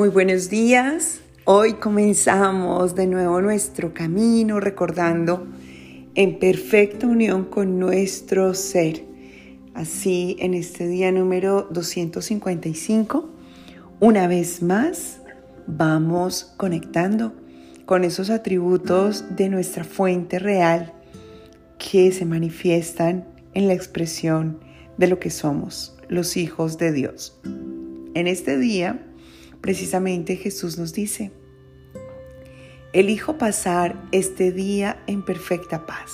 Muy buenos días. Hoy comenzamos de nuevo nuestro camino recordando en perfecta unión con nuestro ser. Así en este día número 255, una vez más vamos conectando con esos atributos de nuestra fuente real que se manifiestan en la expresión de lo que somos, los hijos de Dios. En este día, precisamente Jesús nos dice, elijo pasar este día en perfecta paz.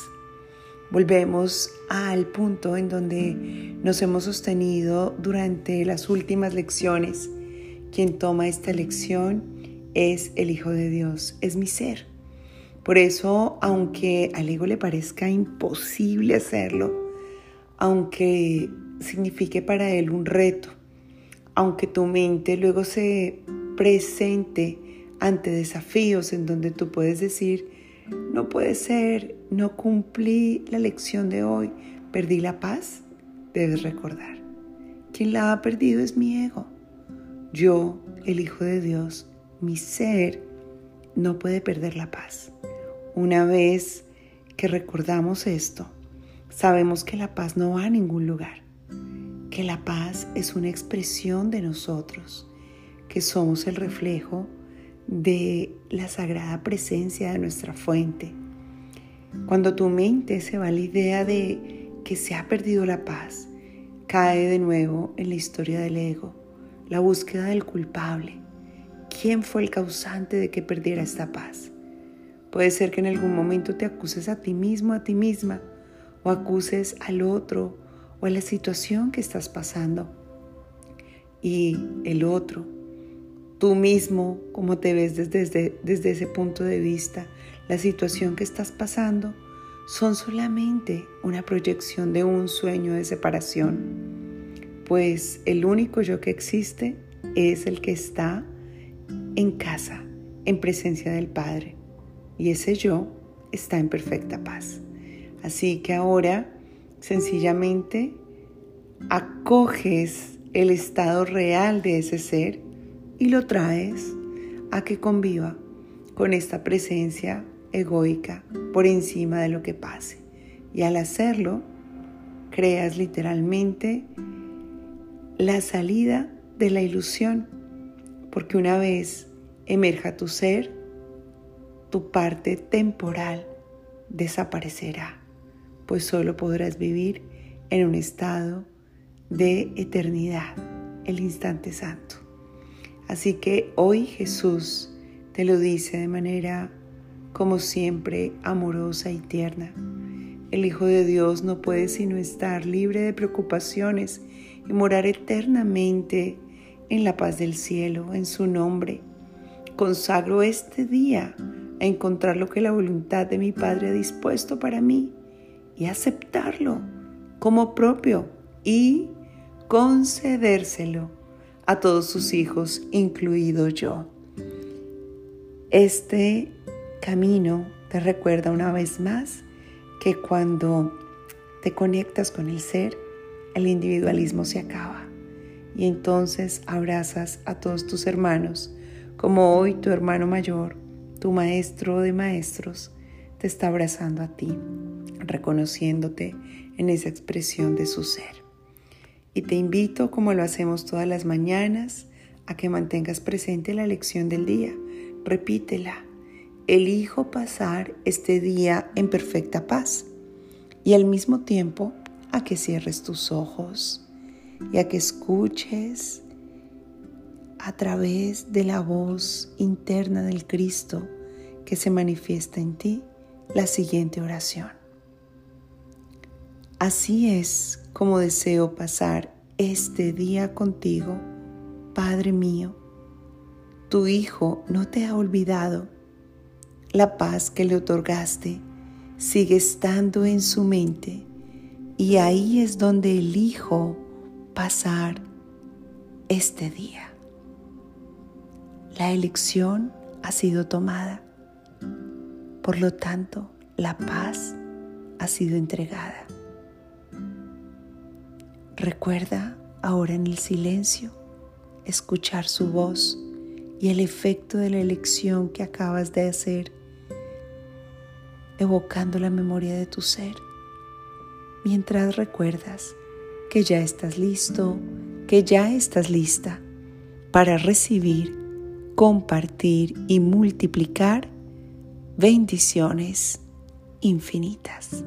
Volvemos al punto en donde nos hemos sostenido durante las últimas lecciones. Quien toma esta lección es el Hijo de Dios, es mi ser. Por eso, aunque al ego le parezca imposible hacerlo, aunque signifique para él un reto, aunque tu mente luego se presente ante desafíos en donde tú puedes decir, no puede ser, no cumplí la lección de hoy, perdí la paz, debes recordar. Quien la ha perdido es mi ego. Yo, el Hijo de Dios, mi ser, no puede perder la paz. Una vez que recordamos esto, sabemos que la paz no va a ningún lugar que la paz es una expresión de nosotros, que somos el reflejo de la sagrada presencia de nuestra fuente. Cuando tu mente se va a la idea de que se ha perdido la paz, cae de nuevo en la historia del ego, la búsqueda del culpable. ¿Quién fue el causante de que perdiera esta paz? Puede ser que en algún momento te acuses a ti mismo, a ti misma, o acuses al otro o a la situación que estás pasando. Y el otro, tú mismo, como te ves desde, desde ese punto de vista, la situación que estás pasando, son solamente una proyección de un sueño de separación. Pues el único yo que existe es el que está en casa, en presencia del Padre. Y ese yo está en perfecta paz. Así que ahora Sencillamente acoges el estado real de ese ser y lo traes a que conviva con esta presencia egoica por encima de lo que pase. Y al hacerlo, creas literalmente la salida de la ilusión, porque una vez emerja tu ser, tu parte temporal desaparecerá pues solo podrás vivir en un estado de eternidad, el instante santo. Así que hoy Jesús te lo dice de manera, como siempre, amorosa y tierna. El Hijo de Dios no puede sino estar libre de preocupaciones y morar eternamente en la paz del cielo, en su nombre. Consagro este día a encontrar lo que la voluntad de mi Padre ha dispuesto para mí y aceptarlo como propio y concedérselo a todos sus hijos, incluido yo. Este camino te recuerda una vez más que cuando te conectas con el ser, el individualismo se acaba y entonces abrazas a todos tus hermanos, como hoy tu hermano mayor, tu maestro de maestros, te está abrazando a ti reconociéndote en esa expresión de su ser. Y te invito, como lo hacemos todas las mañanas, a que mantengas presente la lección del día. Repítela. Elijo pasar este día en perfecta paz y al mismo tiempo a que cierres tus ojos y a que escuches a través de la voz interna del Cristo que se manifiesta en ti la siguiente oración. Así es como deseo pasar este día contigo, Padre mío. Tu Hijo no te ha olvidado. La paz que le otorgaste sigue estando en su mente y ahí es donde elijo pasar este día. La elección ha sido tomada. Por lo tanto, la paz ha sido entregada. Recuerda ahora en el silencio escuchar su voz y el efecto de la elección que acabas de hacer, evocando la memoria de tu ser, mientras recuerdas que ya estás listo, que ya estás lista para recibir, compartir y multiplicar bendiciones infinitas.